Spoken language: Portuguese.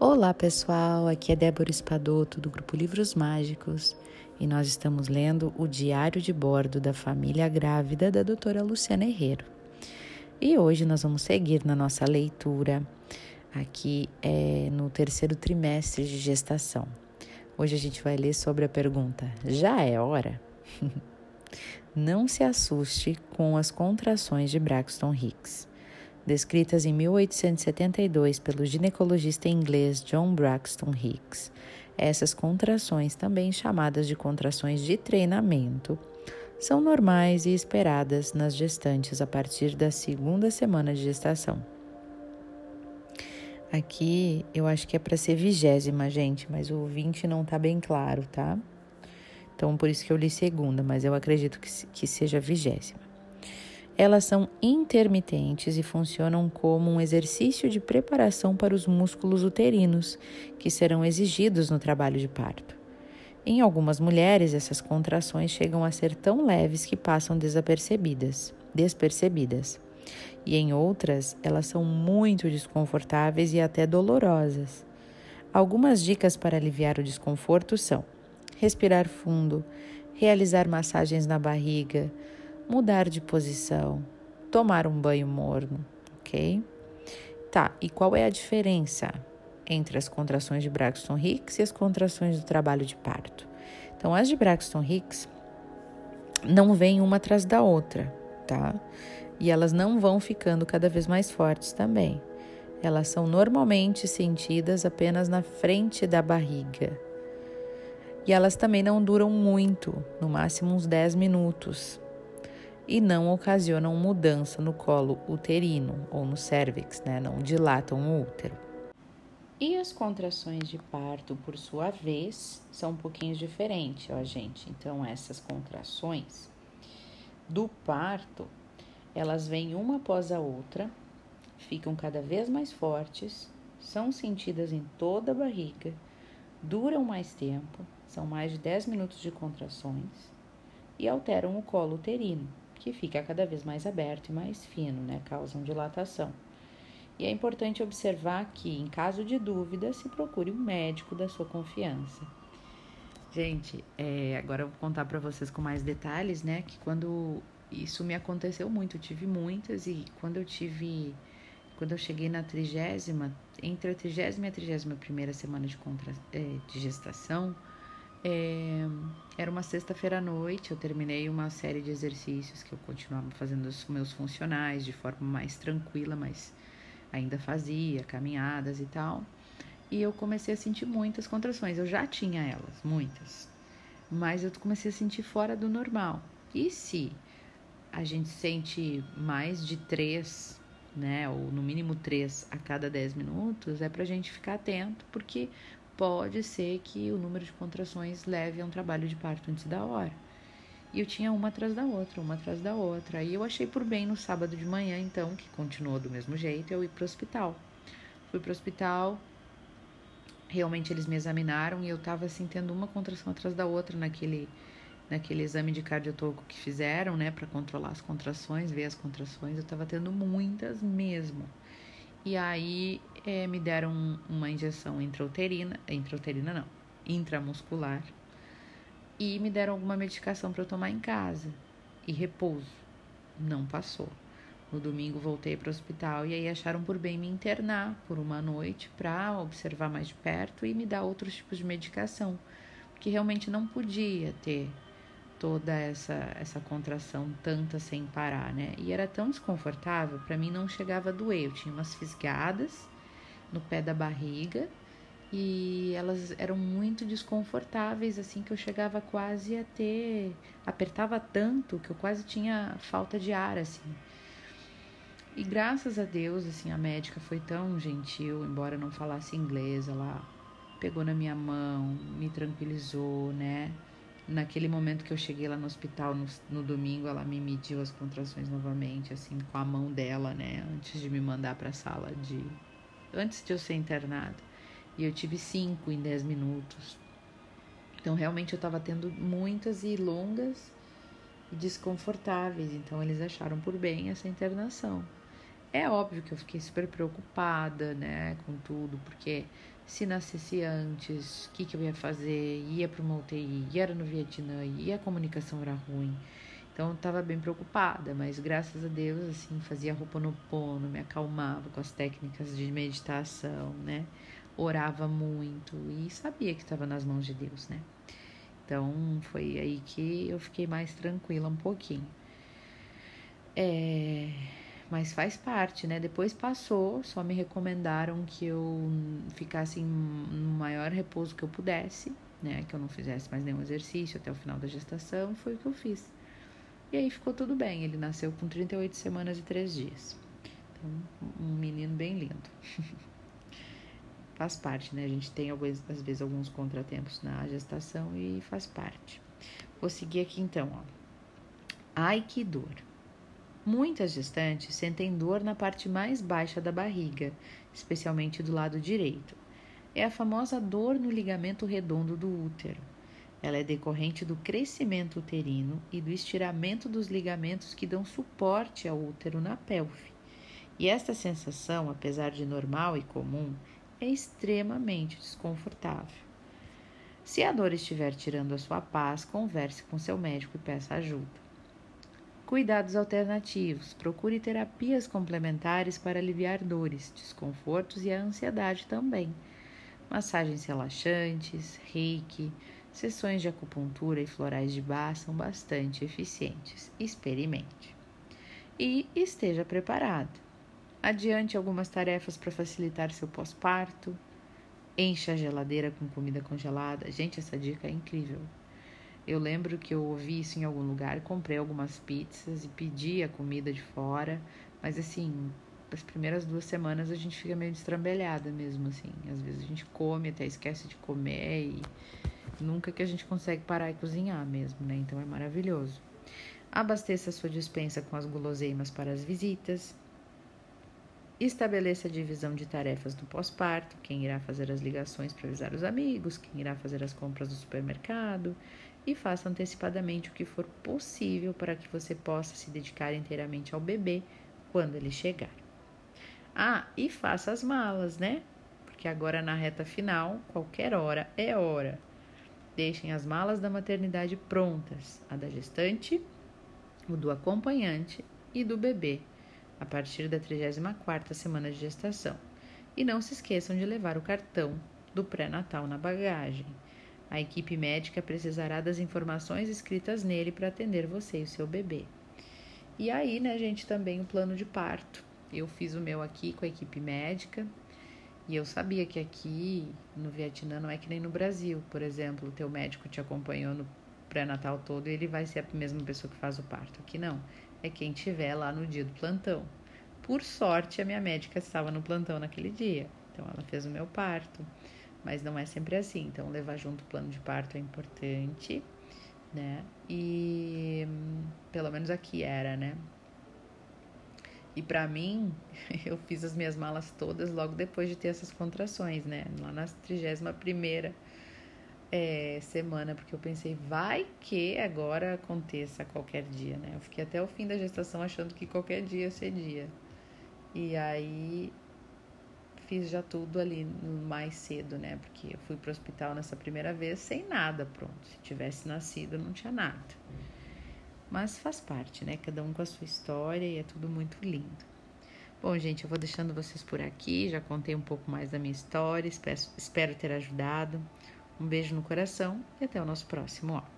Olá pessoal, aqui é Débora Espadoto do grupo Livros Mágicos e nós estamos lendo o Diário de Bordo da Família Grávida da doutora Luciana Herrero. E hoje nós vamos seguir na nossa leitura aqui é, no terceiro trimestre de gestação. Hoje a gente vai ler sobre a pergunta: já é hora? Não se assuste com as contrações de Braxton Hicks descritas em 1872 pelo ginecologista inglês John Braxton Hicks. Essas contrações, também chamadas de contrações de treinamento, são normais e esperadas nas gestantes a partir da segunda semana de gestação. Aqui eu acho que é para ser vigésima, gente, mas o 20 não tá bem claro, tá? Então por isso que eu li segunda, mas eu acredito que, que seja vigésima. Elas são intermitentes e funcionam como um exercício de preparação para os músculos uterinos, que serão exigidos no trabalho de parto. Em algumas mulheres, essas contrações chegam a ser tão leves que passam desapercebidas, despercebidas. E em outras, elas são muito desconfortáveis e até dolorosas. Algumas dicas para aliviar o desconforto são: respirar fundo, realizar massagens na barriga, mudar de posição, tomar um banho morno, ok? Tá, e qual é a diferença entre as contrações de Braxton Hicks e as contrações do trabalho de parto? Então, as de Braxton Hicks não vêm uma atrás da outra, tá? E elas não vão ficando cada vez mais fortes também. Elas são normalmente sentidas apenas na frente da barriga. E elas também não duram muito, no máximo uns 10 minutos e não ocasionam mudança no colo uterino ou no cérvix, né? Não dilatam o útero. E as contrações de parto, por sua vez, são um pouquinho diferentes, ó, gente. Então, essas contrações do parto, elas vêm uma após a outra, ficam cada vez mais fortes, são sentidas em toda a barriga, duram mais tempo, são mais de 10 minutos de contrações e alteram o colo uterino que fica cada vez mais aberto e mais fino, né? Causam dilatação. E é importante observar que, em caso de dúvida, se procure um médico da sua confiança. Gente, é, agora eu vou contar para vocês com mais detalhes, né? Que quando isso me aconteceu muito, eu tive muitas e quando eu tive, quando eu cheguei na trigésima, entre a trigésima e a trigésima primeira semana de, contra, é, de gestação, é, era uma sexta-feira à noite, eu terminei uma série de exercícios que eu continuava fazendo os meus funcionais de forma mais tranquila, mas ainda fazia caminhadas e tal. E eu comecei a sentir muitas contrações. Eu já tinha elas, muitas. Mas eu comecei a sentir fora do normal. E se a gente sente mais de três, né, ou no mínimo três a cada dez minutos, é pra gente ficar atento, porque pode ser que o número de contrações leve a um trabalho de parto antes da hora. E eu tinha uma atrás da outra, uma atrás da outra. E eu achei por bem no sábado de manhã, então, que continuou do mesmo jeito, eu ir pro hospital. Fui pro hospital, realmente eles me examinaram e eu tava assim tendo uma contração atrás da outra naquele naquele exame de cardiotoco que fizeram, né, para controlar as contrações, ver as contrações, eu tava tendo muitas mesmo. E aí é, me deram uma injeção intrauterina, intrauterina não, intramuscular, e me deram alguma medicação para eu tomar em casa e repouso. Não passou. No domingo voltei para o hospital e aí acharam por bem me internar por uma noite para observar mais de perto e me dar outros tipos de medicação, porque realmente não podia ter toda essa essa contração tanta sem parar, né? E era tão desconfortável, para mim não chegava a doer. Eu tinha umas fisgadas no pé da barriga e elas eram muito desconfortáveis, assim que eu chegava quase a ter, apertava tanto que eu quase tinha falta de ar, assim. E graças a Deus, assim, a médica foi tão gentil, embora não falasse inglês, ela pegou na minha mão, me tranquilizou, né? Naquele momento que eu cheguei lá no hospital no, no, domingo, ela me mediu as contrações novamente, assim, com a mão dela, né? Antes de me mandar para a sala de. Antes de eu ser internada. E eu tive cinco em dez minutos. Então, realmente, eu estava tendo muitas e longas e desconfortáveis. Então, eles acharam por bem essa internação. É óbvio que eu fiquei super preocupada, né, com tudo, porque se nascesse antes, o que, que eu ia fazer? Ia para uma UTI, era no Vietnã, e a comunicação era ruim. Então eu tava bem preocupada, mas graças a Deus, assim, fazia roupa no pono, me acalmava com as técnicas de meditação, né? Orava muito e sabia que estava nas mãos de Deus, né? Então foi aí que eu fiquei mais tranquila um pouquinho. É, mas faz parte, né? Depois passou, só me recomendaram que eu ficasse no maior repouso que eu pudesse, né? Que eu não fizesse mais nenhum exercício até o final da gestação, foi o que eu fiz. E aí ficou tudo bem, ele nasceu com 38 semanas e 3 dias. Então, um menino bem lindo. faz parte, né? A gente tem às vezes alguns contratempos na gestação e faz parte. Vou seguir aqui então, ó. Ai que dor. Muitas gestantes sentem dor na parte mais baixa da barriga, especialmente do lado direito. É a famosa dor no ligamento redondo do útero. Ela é decorrente do crescimento uterino e do estiramento dos ligamentos que dão suporte ao útero na pelve. E esta sensação, apesar de normal e comum, é extremamente desconfortável. Se a dor estiver tirando a sua paz, converse com seu médico e peça ajuda. Cuidados alternativos. Procure terapias complementares para aliviar dores, desconfortos e a ansiedade também. Massagens relaxantes, reiki, sessões de acupuntura e florais de bar são bastante eficientes. Experimente. E esteja preparado. Adiante algumas tarefas para facilitar seu pós-parto. Encha a geladeira com comida congelada. Gente, essa dica é incrível. Eu lembro que eu ouvi isso em algum lugar, comprei algumas pizzas e pedi a comida de fora, mas assim, as primeiras duas semanas a gente fica meio destrambelhada mesmo, assim. Às vezes a gente come, até esquece de comer e nunca que a gente consegue parar e cozinhar mesmo, né? Então é maravilhoso. Abasteça a sua dispensa com as guloseimas para as visitas. Estabeleça a divisão de tarefas do pós-parto, quem irá fazer as ligações para avisar os amigos, quem irá fazer as compras do supermercado, e faça antecipadamente o que for possível para que você possa se dedicar inteiramente ao bebê quando ele chegar. Ah, e faça as malas, né? Porque agora na reta final, qualquer hora é hora. Deixem as malas da maternidade prontas, a da gestante, o do acompanhante e do bebê, a partir da 34ª semana de gestação. E não se esqueçam de levar o cartão do pré-natal na bagagem. A equipe médica precisará das informações escritas nele para atender você e o seu bebê. E aí, né, gente, também o plano de parto. Eu fiz o meu aqui com a equipe médica e eu sabia que aqui no Vietnã não é que nem no Brasil, por exemplo, o teu médico te acompanhou no pré-natal todo e ele vai ser a mesma pessoa que faz o parto. Aqui não, é quem tiver lá no dia do plantão. Por sorte, a minha médica estava no plantão naquele dia, então ela fez o meu parto mas não é sempre assim. Então, levar junto o plano de parto é importante, né? E pelo menos aqui era, né? E para mim, eu fiz as minhas malas todas logo depois de ter essas contrações, né? Lá na 31 primeira é, semana, porque eu pensei, vai que agora aconteça qualquer dia, né? Eu fiquei até o fim da gestação achando que qualquer dia seria. E aí fiz já tudo ali mais cedo, né? Porque eu fui pro hospital nessa primeira vez sem nada pronto. Se tivesse nascido, não tinha nada. Mas faz parte, né? Cada um com a sua história e é tudo muito lindo. Bom, gente, eu vou deixando vocês por aqui. Já contei um pouco mais da minha história. Espero, espero ter ajudado. Um beijo no coração e até o nosso próximo ó.